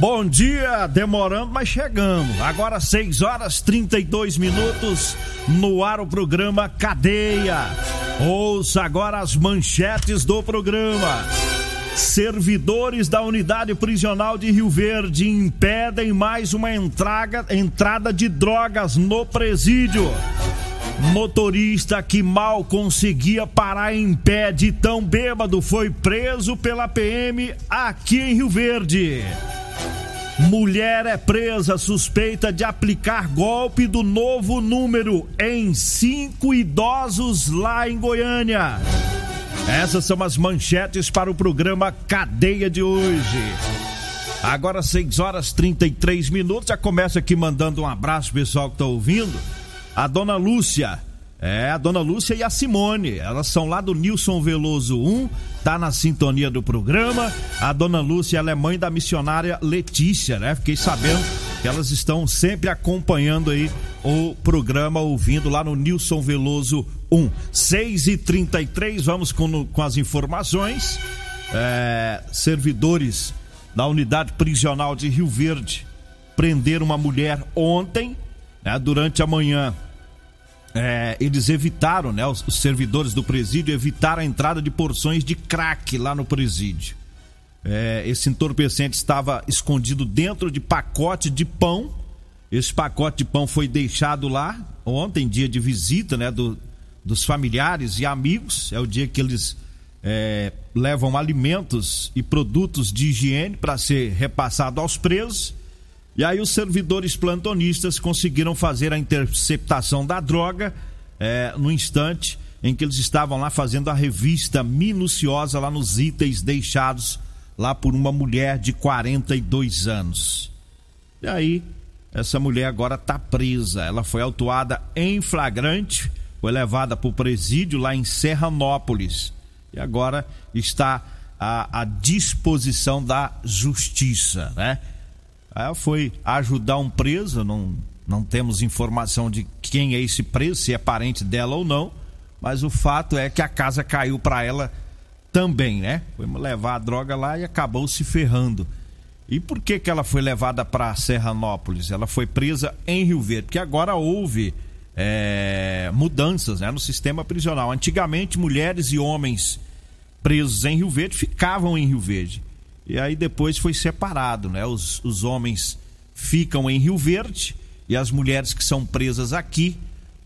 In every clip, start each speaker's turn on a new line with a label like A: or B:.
A: Bom dia, demorando, mas chegando. Agora 6 horas 32 minutos no ar o programa Cadeia. Ouça agora as manchetes do programa. Servidores da unidade prisional de Rio Verde impedem mais uma entrada de drogas no presídio. Motorista que mal conseguia parar em pé de tão bêbado foi preso pela PM aqui em Rio Verde. Mulher é presa suspeita de aplicar golpe do novo número em cinco idosos lá em Goiânia. Essas são as manchetes para o programa Cadeia de hoje. Agora 6 horas 33 minutos. Já começa aqui mandando um abraço pessoal que está ouvindo. A dona Lúcia. É, a dona Lúcia e a Simone. Elas são lá do Nilson Veloso 1, tá na sintonia do programa. A dona Lúcia, ela é mãe da missionária Letícia, né? Fiquei sabendo que elas estão sempre acompanhando aí o programa, ouvindo lá no Nilson Veloso 1. 6 e 33 vamos com, com as informações. É, servidores da unidade prisional de Rio Verde prenderam uma mulher ontem, né, durante a manhã é, eles evitaram, né? Os, os, servidores do presídio evitaram a entrada de porções de crack lá no presídio. É, esse entorpecente estava escondido dentro de pacote de pão. Esse pacote de pão foi deixado lá ontem, dia de visita, né? Do, dos familiares e amigos. É o dia que eles é, levam alimentos e produtos de higiene para ser repassado aos presos. E aí os servidores plantonistas conseguiram fazer a interceptação da droga é, no instante em que eles estavam lá fazendo a revista minuciosa lá nos itens deixados lá por uma mulher de 42 anos. E aí, essa mulher agora está presa. Ela foi autuada em flagrante, foi levada para o presídio lá em Serranópolis e agora está à, à disposição da justiça, né? Ela foi ajudar um preso, não, não temos informação de quem é esse preso, se é parente dela ou não, mas o fato é que a casa caiu para ela também, né? Foi levar a droga lá e acabou se ferrando. E por que, que ela foi levada para Serranópolis? Ela foi presa em Rio Verde, porque agora houve é, mudanças né, no sistema prisional. Antigamente, mulheres e homens presos em Rio Verde ficavam em Rio Verde. E aí depois foi separado, né? Os, os homens ficam em Rio Verde e as mulheres que são presas aqui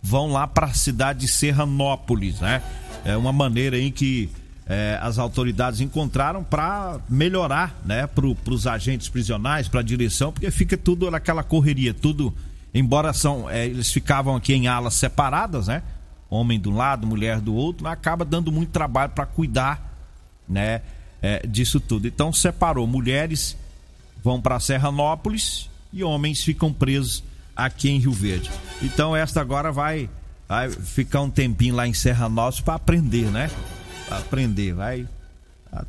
A: vão lá para a cidade de Serranópolis, né? É uma maneira em que é, as autoridades encontraram para melhorar, né, para os agentes prisionais, para a direção, porque fica tudo naquela correria, tudo, embora são, é, eles ficavam aqui em alas separadas, né? Homem de um lado, mulher do outro, acaba dando muito trabalho para cuidar, né? É, disso tudo. Então separou mulheres vão para Serranópolis e homens ficam presos aqui em Rio Verde. Então esta agora vai, vai ficar um tempinho lá em Serranópolis para aprender, né? Pra aprender, vai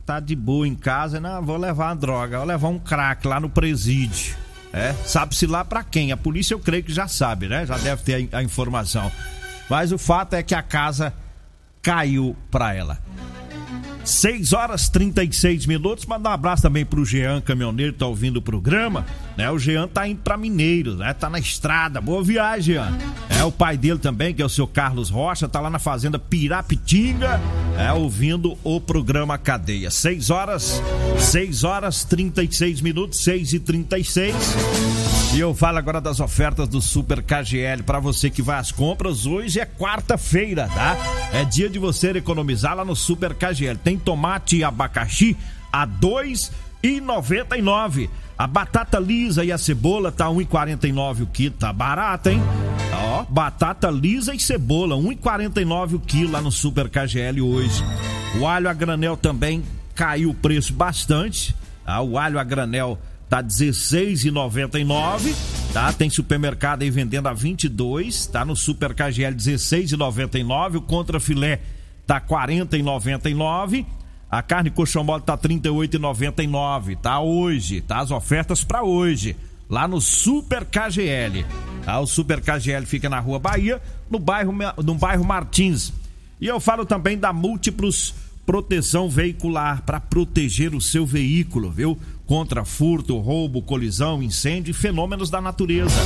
A: tá de boa em casa, não, vou levar uma droga, vou levar um crack lá no presídio. É, sabe-se lá para quem? A polícia eu creio que já sabe, né? Já deve ter a, a informação. Mas o fato é que a casa caiu para ela. 6 horas 36 minutos. Manda um abraço também pro Jean, caminhoneiro, tá ouvindo o programa. Né? O Jean tá indo pra Mineiro, né? Tá na estrada. Boa viagem, Jean. É o pai dele também, que é o seu Carlos Rocha, tá lá na fazenda Pirapitinga, é, ouvindo o programa Cadeia. 6 horas, 6 horas 36 minutos, 6 e 36 E eu falo agora das ofertas do Super KGL para você que vai às compras. Hoje é quarta-feira, tá? É dia de você economizar lá no Super KGL. Tem tomate e abacaxi a 2,99. A batata lisa e a cebola tá 1,49 o quilo, tá barato, hein? Ó, batata lisa e cebola, 1,49 o quilo lá no Super KGL hoje. O alho a granel também caiu o preço bastante. Tá? O alho a granel tá 16,99, tá? Tem supermercado aí vendendo a 22, tá no Super KGL 16,99, o contra filé tá 40,99. A carne coxão mole tá 38,99, tá hoje, tá as ofertas para hoje, lá no Super KGL. Tá? O Super KGL fica na Rua Bahia, no bairro no bairro Martins. E eu falo também da Múltiplos Proteção Veicular para proteger o seu veículo, viu? contra furto, roubo, colisão, incêndio e fenômenos da natureza.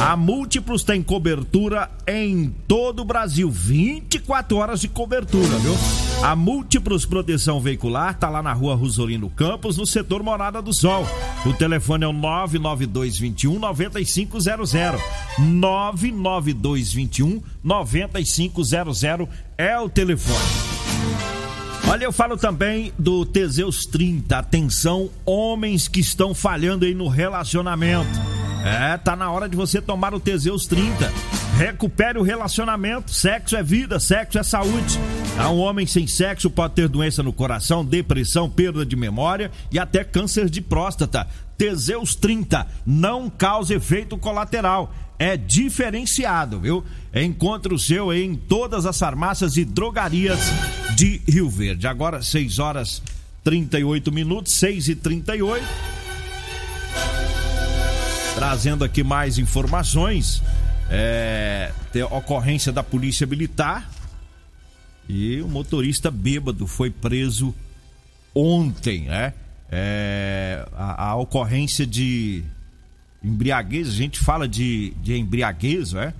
A: A Múltiplos tem cobertura em todo o Brasil, 24 horas de cobertura, viu? A Múltiplos Proteção Veicular tá lá na rua Rosolino Campos, no setor Morada do Sol. O telefone é o 99221 9500. 99221 9500 é o telefone. Olha, eu falo também do Teseus 30. Atenção, homens que estão falhando aí no relacionamento. É, tá na hora de você tomar o Teseus 30. Recupere o relacionamento. Sexo é vida, sexo é saúde. Um homem sem sexo pode ter doença no coração, depressão, perda de memória e até câncer de próstata. Teseus 30 não causa efeito colateral é diferenciado, viu? Encontre o seu em todas as farmácias e drogarias de Rio Verde. Agora 6 horas 38 minutos, 6 e 38 Trazendo aqui mais informações. É, ocorrência da Polícia Militar. E o motorista bêbado foi preso ontem, né? É, a, a ocorrência de embriaguez, a gente fala de, de embriaguez, é?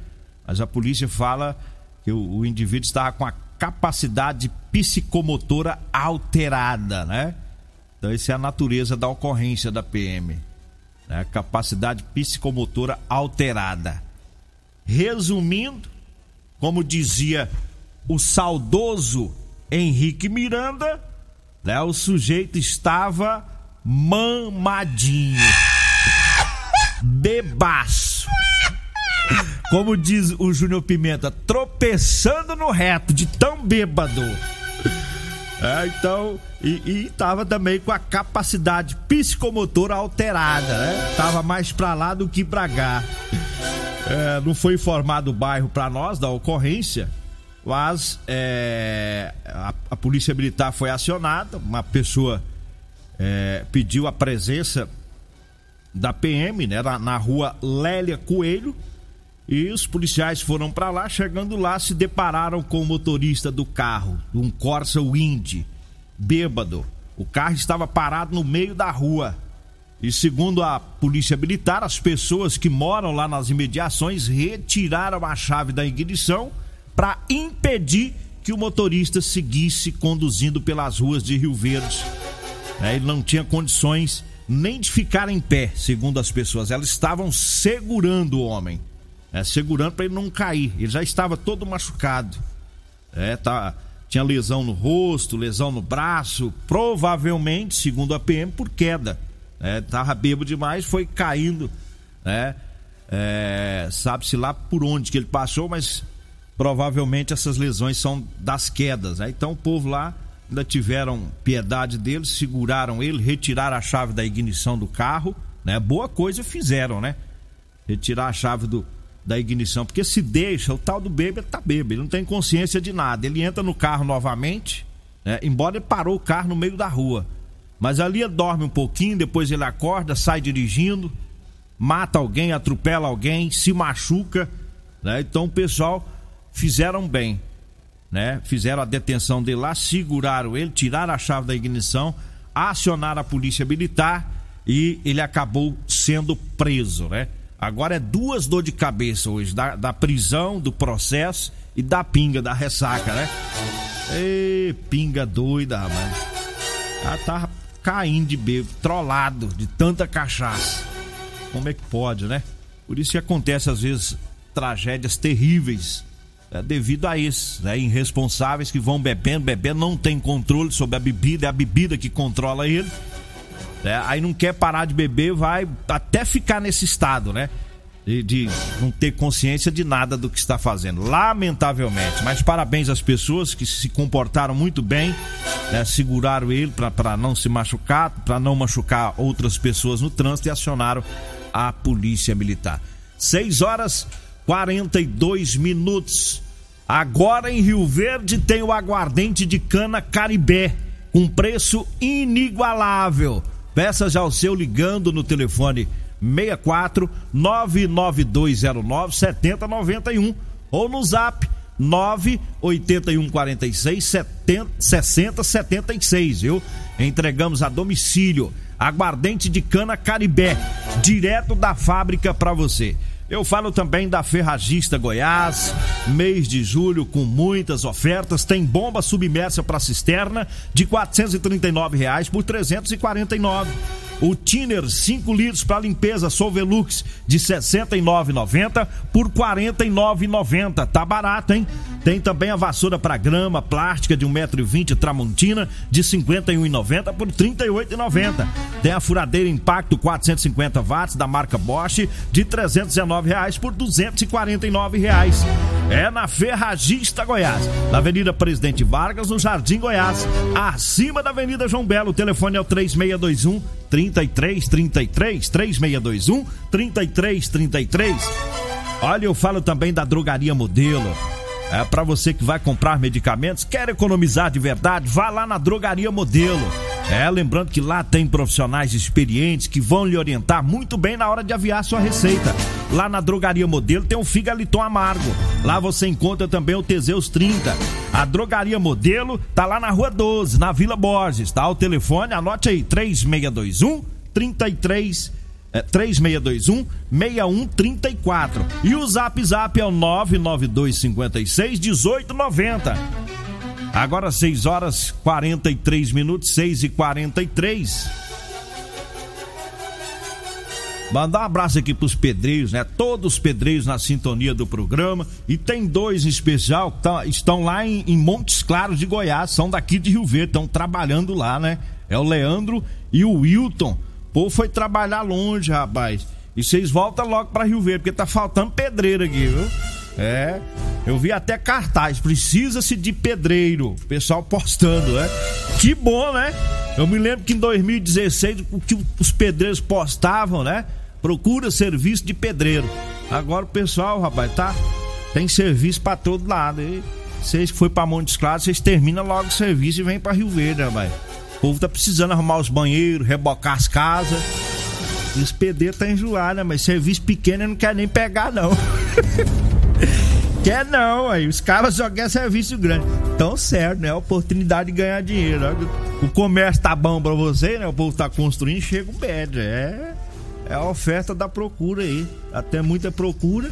A: mas a polícia fala que o, o indivíduo estava com a capacidade psicomotora alterada, né? Então, essa é a natureza da ocorrência da PM. Né? Capacidade psicomotora alterada. Resumindo, como dizia o saudoso Henrique Miranda, né? o sujeito estava mamadinho bebaço. Como diz o Júnior Pimenta, tropeçando no reto, de tão bêbado. É, então, e, e tava também com a capacidade psicomotora alterada, né? Tava mais pra lá do que pra cá. É, não foi informado o bairro para nós da ocorrência, mas é, a, a, polícia militar foi acionada, uma pessoa é, pediu a presença da PM, né, na, na rua Lélia Coelho. E os policiais foram para lá, chegando lá se depararam com o motorista do carro, um Corsa Wind, bêbado. O carro estava parado no meio da rua. E segundo a polícia militar, as pessoas que moram lá nas imediações retiraram a chave da ignição para impedir que o motorista seguisse conduzindo pelas ruas de Rio Verde. É, ele não tinha condições nem de ficar em pé, segundo as pessoas. Elas estavam segurando o homem, é, segurando para ele não cair. Ele já estava todo machucado. É, tá, tinha lesão no rosto, lesão no braço, provavelmente, segundo a PM, por queda. É, bêbado demais, foi caindo, né? É, Sabe-se lá por onde que ele passou, mas provavelmente essas lesões são das quedas. Né? Então o povo lá ainda tiveram piedade dele, seguraram ele, retiraram a chave da ignição do carro, né? Boa coisa fizeram, né? Retirar a chave do, da ignição, porque se deixa, o tal do bêbado tá bêbado, ele não tem consciência de nada. Ele entra no carro novamente, né? Embora ele parou o carro no meio da rua. Mas ali ele dorme um pouquinho, depois ele acorda, sai dirigindo, mata alguém, atropela alguém, se machuca, né? Então o pessoal fizeram bem né? Fizeram a detenção dele lá, seguraram ele, tiraram a chave da ignição, acionaram a polícia militar e ele acabou sendo preso, né? Agora é duas dor de cabeça hoje, da, da prisão, do processo e da pinga, da ressaca, né? Ê, pinga doida, rapaz. Ela tava caindo de bebo, trollado de tanta cachaça. Como é que pode, né? Por isso que acontece às vezes tragédias terríveis é, devido a isso, né? irresponsáveis que vão bebendo, bebendo, não tem controle sobre a bebida, é a bebida que controla ele. Né? Aí não quer parar de beber, vai até ficar nesse estado, né? De, de, não ter consciência de nada do que está fazendo, lamentavelmente. Mas parabéns às pessoas que se comportaram muito bem, né? seguraram ele para não se machucar, para não machucar outras pessoas no trânsito e acionaram a polícia militar. 6 horas 42 minutos. Agora em Rio Verde tem o aguardente de cana Caribé, com preço inigualável. Peça já o seu ligando no telefone 64 99209 7091 ou no zap 98146 70, 6076, viu? Entregamos a domicílio. Aguardente de cana Caribé, direto da fábrica para você. Eu falo também da Ferragista Goiás, mês de julho com muitas ofertas. Tem bomba submersa para cisterna de 439 reais por 349. O Tiner 5 litros para limpeza Solvelux de R$ 69,90 por R$ 49,90. Tá barato, hein? Tem também a vassoura para grama plástica de 1,20m Tramontina de R$ 51,90 por R$ 38,90. Tem a furadeira Impacto 450 watts da marca Bosch de 319 reais por 249 reais. É na Ferragista Goiás, na Avenida Presidente Vargas, no Jardim Goiás, acima da Avenida João Belo. O telefone é o 3621 3333 3621 3333. Olha, eu falo também da Drogaria Modelo. É para você que vai comprar medicamentos, quer economizar de verdade, vá lá na Drogaria Modelo. É, lembrando que lá tem profissionais experientes que vão lhe orientar muito bem na hora de aviar sua receita. Lá na Drogaria Modelo tem o Figaliton Amargo. Lá você encontra também o Teseus 30. A Drogaria Modelo tá lá na Rua 12, na Vila Borges, tá? O telefone, anote aí, 3621 33 é, 3621 6134. E o Zap Zap é o 99256 1890. Agora 6 horas 43 minutos, 6 e 43. Mandar um abraço aqui pros pedreiros, né? Todos os pedreiros na sintonia do programa. E tem dois em especial que tá, estão lá em, em Montes Claros de Goiás, são daqui de Rio Verde, estão trabalhando lá, né? É o Leandro e o Wilton povo foi trabalhar longe, rapaz. E vocês voltam logo para Rio Verde, porque tá faltando pedreiro aqui, viu? É, eu vi até cartaz, precisa-se de pedreiro. O pessoal postando, né? Que bom, né? Eu me lembro que em 2016 o que os pedreiros postavam, né? Procura serviço de pedreiro. Agora o pessoal, rapaz, tá tem serviço para todo lado. E vocês que foi para Montes Claros, vocês terminam logo o serviço e vêm para Rio Verde, rapaz. O povo tá precisando arrumar os banheiros, rebocar as casas. E os pedreiros tá enjoado, né? Mas serviço pequeno não quer nem pegar, não. quer não, aí. Os caras só querem serviço grande. Tão certo, né? Oportunidade de ganhar dinheiro. O comércio tá bom pra você, né? O povo tá construindo, chega o pede. É, é a oferta da procura aí. Até muita procura.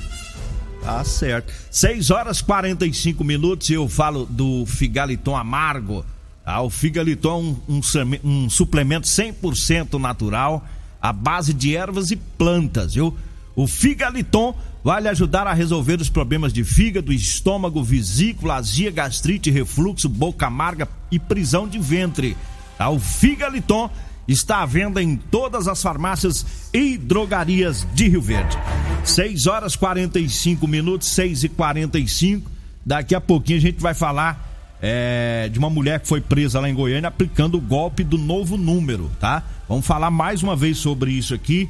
A: Tá certo. 6 horas 45 minutos eu falo do Figaliton Amargo ah, o Figaliton é um, um, um suplemento 100% natural, à base de ervas e plantas, viu? O Figaliton vai lhe ajudar a resolver os problemas de fígado, estômago, vesícula, azia, gastrite, refluxo, boca amarga e prisão de ventre. Ah, o Figaliton está à venda em todas as farmácias e drogarias de Rio Verde. 6 horas 45 minutos, 6 e 45 Daqui a pouquinho a gente vai falar é, de uma mulher que foi presa lá em Goiânia aplicando o golpe do novo número, tá? Vamos falar mais uma vez sobre isso aqui.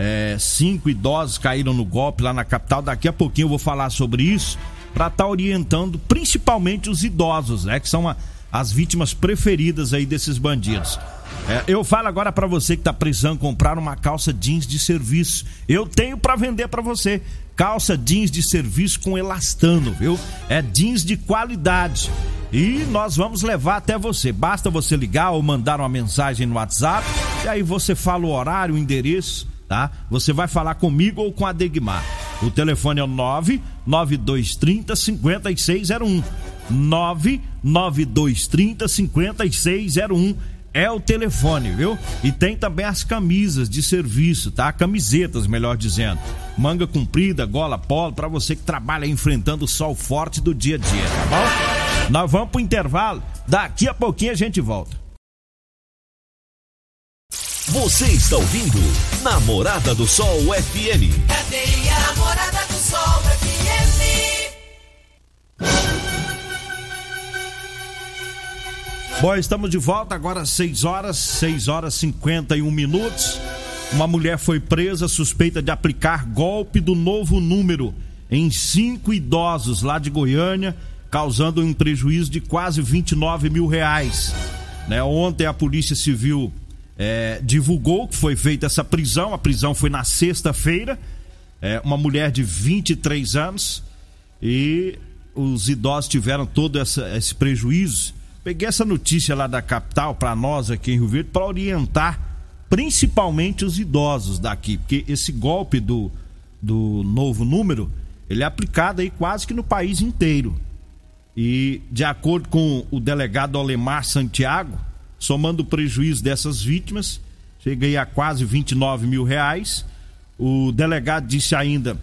A: É, cinco idosos caíram no golpe lá na capital. Daqui a pouquinho eu vou falar sobre isso para estar tá orientando principalmente os idosos, né? Que são a, as vítimas preferidas aí desses bandidos. É, eu falo agora para você que tá precisando comprar uma calça jeans de serviço. Eu tenho para vender para você. Calça jeans de serviço com elastano, viu? É jeans de qualidade. E nós vamos levar até você. Basta você ligar ou mandar uma mensagem no WhatsApp. E aí você fala o horário, o endereço, tá? Você vai falar comigo ou com a Degmar. O telefone é o 99230 5601. 99230 5601 é o telefone, viu? E tem também as camisas de serviço, tá? Camisetas, melhor dizendo. Manga comprida, gola polo, para você que trabalha enfrentando o sol forte do dia a dia, tá bom? Nós vamos pro intervalo, daqui a pouquinho a gente volta.
B: Você está ouvindo Namorada do Sol FM. Cadê a Namorada do Sol FM?
A: Bom, estamos de volta agora às 6 horas, 6 horas 51 minutos. Uma mulher foi presa suspeita de aplicar golpe do novo número em cinco idosos lá de Goiânia, causando um prejuízo de quase 29 mil reais. Né? Ontem a Polícia Civil é, divulgou que foi feita essa prisão. A prisão foi na sexta-feira. É, uma mulher de 23 anos e os idosos tiveram todo essa, esse prejuízo Peguei essa notícia lá da capital para nós aqui em Rio Verde para orientar principalmente os idosos daqui, porque esse golpe do, do novo número, ele é aplicado aí quase que no país inteiro. E de acordo com o delegado Alemar Santiago, somando o prejuízo dessas vítimas, cheguei a quase 29 mil reais. O delegado disse ainda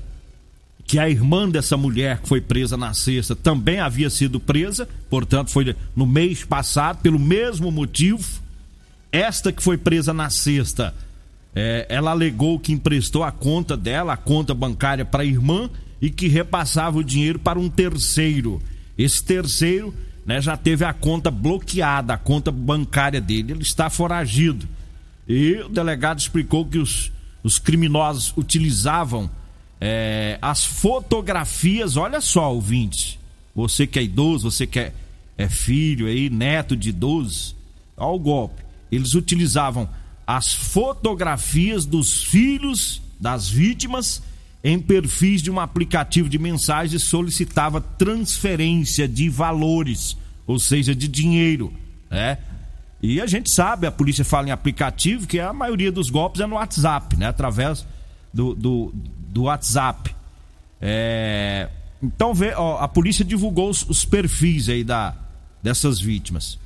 A: que a irmã dessa mulher que foi presa na sexta também havia sido presa, portanto, foi no mês passado, pelo mesmo motivo. Esta que foi presa na sexta, é, ela alegou que emprestou a conta dela, a conta bancária para a irmã e que repassava o dinheiro para um terceiro. Esse terceiro né, já teve a conta bloqueada, a conta bancária dele, ele está foragido. E o delegado explicou que os, os criminosos utilizavam é, as fotografias, olha só, ouvinte. Você que é idoso, você que é, é filho aí, neto de idoso, olha o golpe. Eles utilizavam as fotografias dos filhos das vítimas em perfis de um aplicativo de mensagens solicitava transferência de valores, ou seja, de dinheiro, né? E a gente sabe, a polícia fala em aplicativo, que a maioria dos golpes é no WhatsApp, né? Através do, do, do WhatsApp. É, então vê, ó, a polícia divulgou os, os, perfis aí da, dessas vítimas.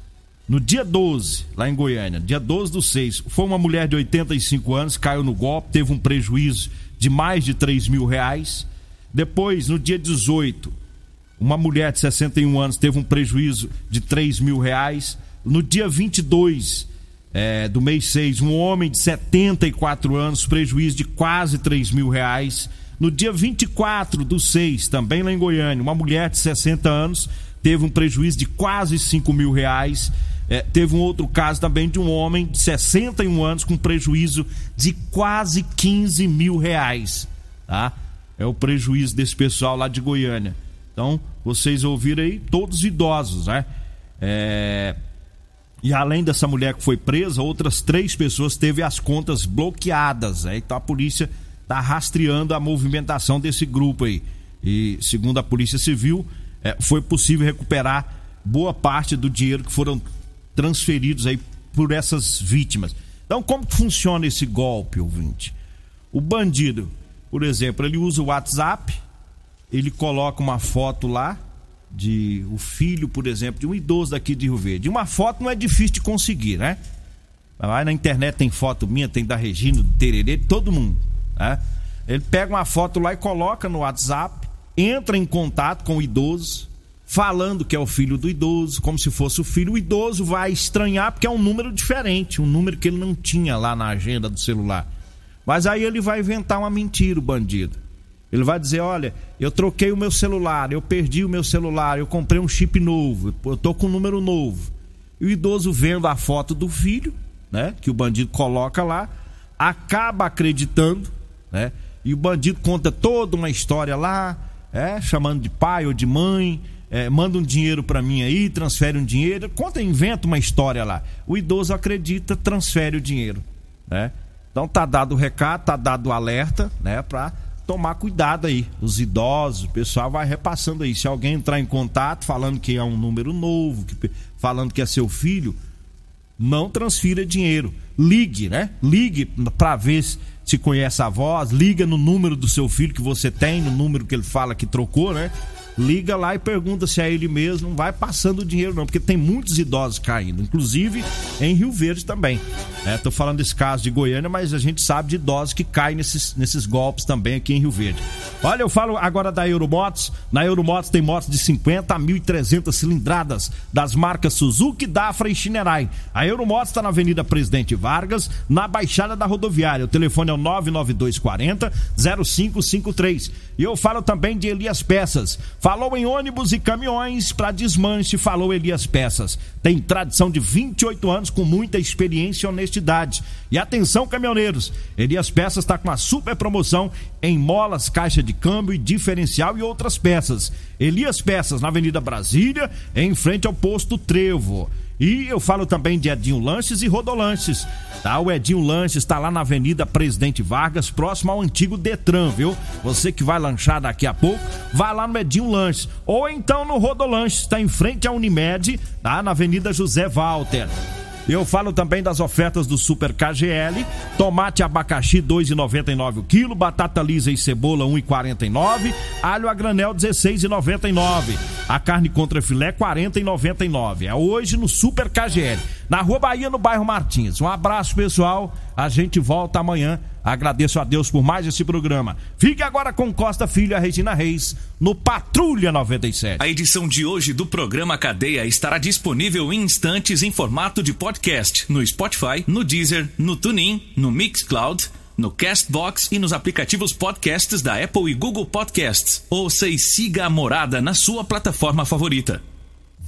A: No dia 12, lá em Goiânia, dia 12 do 6, foi uma mulher de 85 anos, caiu no golpe, teve um prejuízo de mais de 3 mil reais. Depois, no dia 18, uma mulher de 61 anos teve um prejuízo de 3 mil reais. No dia 22 é, do mês 6, um homem de 74 anos, prejuízo de quase 3 mil reais. No dia 24 do 6, também lá em Goiânia, uma mulher de 60 anos teve um prejuízo de quase 5 mil reais. É, teve um outro caso também de um homem de 61 anos com prejuízo de quase 15 mil reais. Tá? É o prejuízo desse pessoal lá de Goiânia. Então, vocês ouviram aí, todos idosos, né? É, e além dessa mulher que foi presa, outras três pessoas teve as contas bloqueadas. Né? Então a polícia está rastreando a movimentação desse grupo aí. E segundo a Polícia Civil, é, foi possível recuperar boa parte do dinheiro que foram transferidos aí por essas vítimas. Então, como que funciona esse golpe, ouvinte? O bandido, por exemplo, ele usa o WhatsApp, ele coloca uma foto lá, de o filho, por exemplo, de um idoso daqui de Rio Verde. Uma foto não é difícil de conseguir, né? Lá na internet tem foto minha, tem da Regina, do Tererê, todo mundo. Né? Ele pega uma foto lá e coloca no WhatsApp, entra em contato com o idoso, falando que é o filho do idoso, como se fosse o filho. O idoso vai estranhar porque é um número diferente, um número que ele não tinha lá na agenda do celular. Mas aí ele vai inventar uma mentira, o bandido. Ele vai dizer: olha, eu troquei o meu celular, eu perdi o meu celular, eu comprei um chip novo, eu tô com um número novo. E o idoso vendo a foto do filho, né? Que o bandido coloca lá, acaba acreditando, né? E o bandido conta toda uma história lá, é, chamando de pai ou de mãe, é, manda um dinheiro para mim aí, transfere um dinheiro, conta, inventa uma história lá. O idoso acredita, transfere o dinheiro, né? Então tá dado o recado, tá dado o alerta, né, para tomar cuidado aí. Os idosos, o pessoal vai repassando aí. Se alguém entrar em contato falando que é um número novo, que, falando que é seu filho, não transfira dinheiro. Ligue, né? Ligue para ver se conhece a voz, liga no número do seu filho que você tem, no número que ele fala que trocou, né? Liga lá e pergunta se é ele mesmo, não vai passando o dinheiro não, porque tem muitos idosos caindo, inclusive em Rio Verde também. É, tô falando desse caso de Goiânia, mas a gente sabe de idosos que caem nesses, nesses golpes também aqui em Rio Verde. Olha, eu falo agora da Euromotos. Na Euromotos tem motos de 50 a 1.300 cilindradas das marcas Suzuki, Dafra e Shinerai. A Euromotos está na Avenida Presidente Vargas, na Baixada da Rodoviária. O telefone é o 99240 0553. E eu falo também de Elias Peças. Falou em ônibus e caminhões para desmanche, falou Elias Peças. Tem tradição de 28 anos com muita experiência e honestidade. E atenção, caminhoneiros, Elias Peças está com uma super promoção em molas, caixa de câmbio e diferencial e outras peças. Elias Peças, na Avenida Brasília, em frente ao posto Trevo. E eu falo também de Edinho Lanches e Rodolanches. Tá? O Edinho Lanches está lá na Avenida Presidente Vargas, próximo ao antigo Detran, viu? Você que vai lanchar daqui a pouco, vai lá no Edinho Lanches. Ou então no Rodolanches, está em frente à Unimed, tá? Na Avenida José Walter. Eu falo também das ofertas do Super KGL, tomate abacaxi 2,99 o quilo, batata lisa e cebola 1,49, alho a granel 16,99. A carne contra filé 40,99. É hoje no Super KGL, na Rua Bahia, no bairro Martins. Um abraço, pessoal. A gente volta amanhã Agradeço a Deus por mais esse programa. Fique agora com Costa Filho Regina Reis no Patrulha 97.
B: A edição de hoje do programa Cadeia estará disponível em instantes em formato de podcast no Spotify, no Deezer, no TuneIn, no Mixcloud, no Castbox e nos aplicativos podcasts da Apple e Google Podcasts. Ouça e siga a morada na sua plataforma favorita.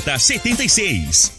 B: 76.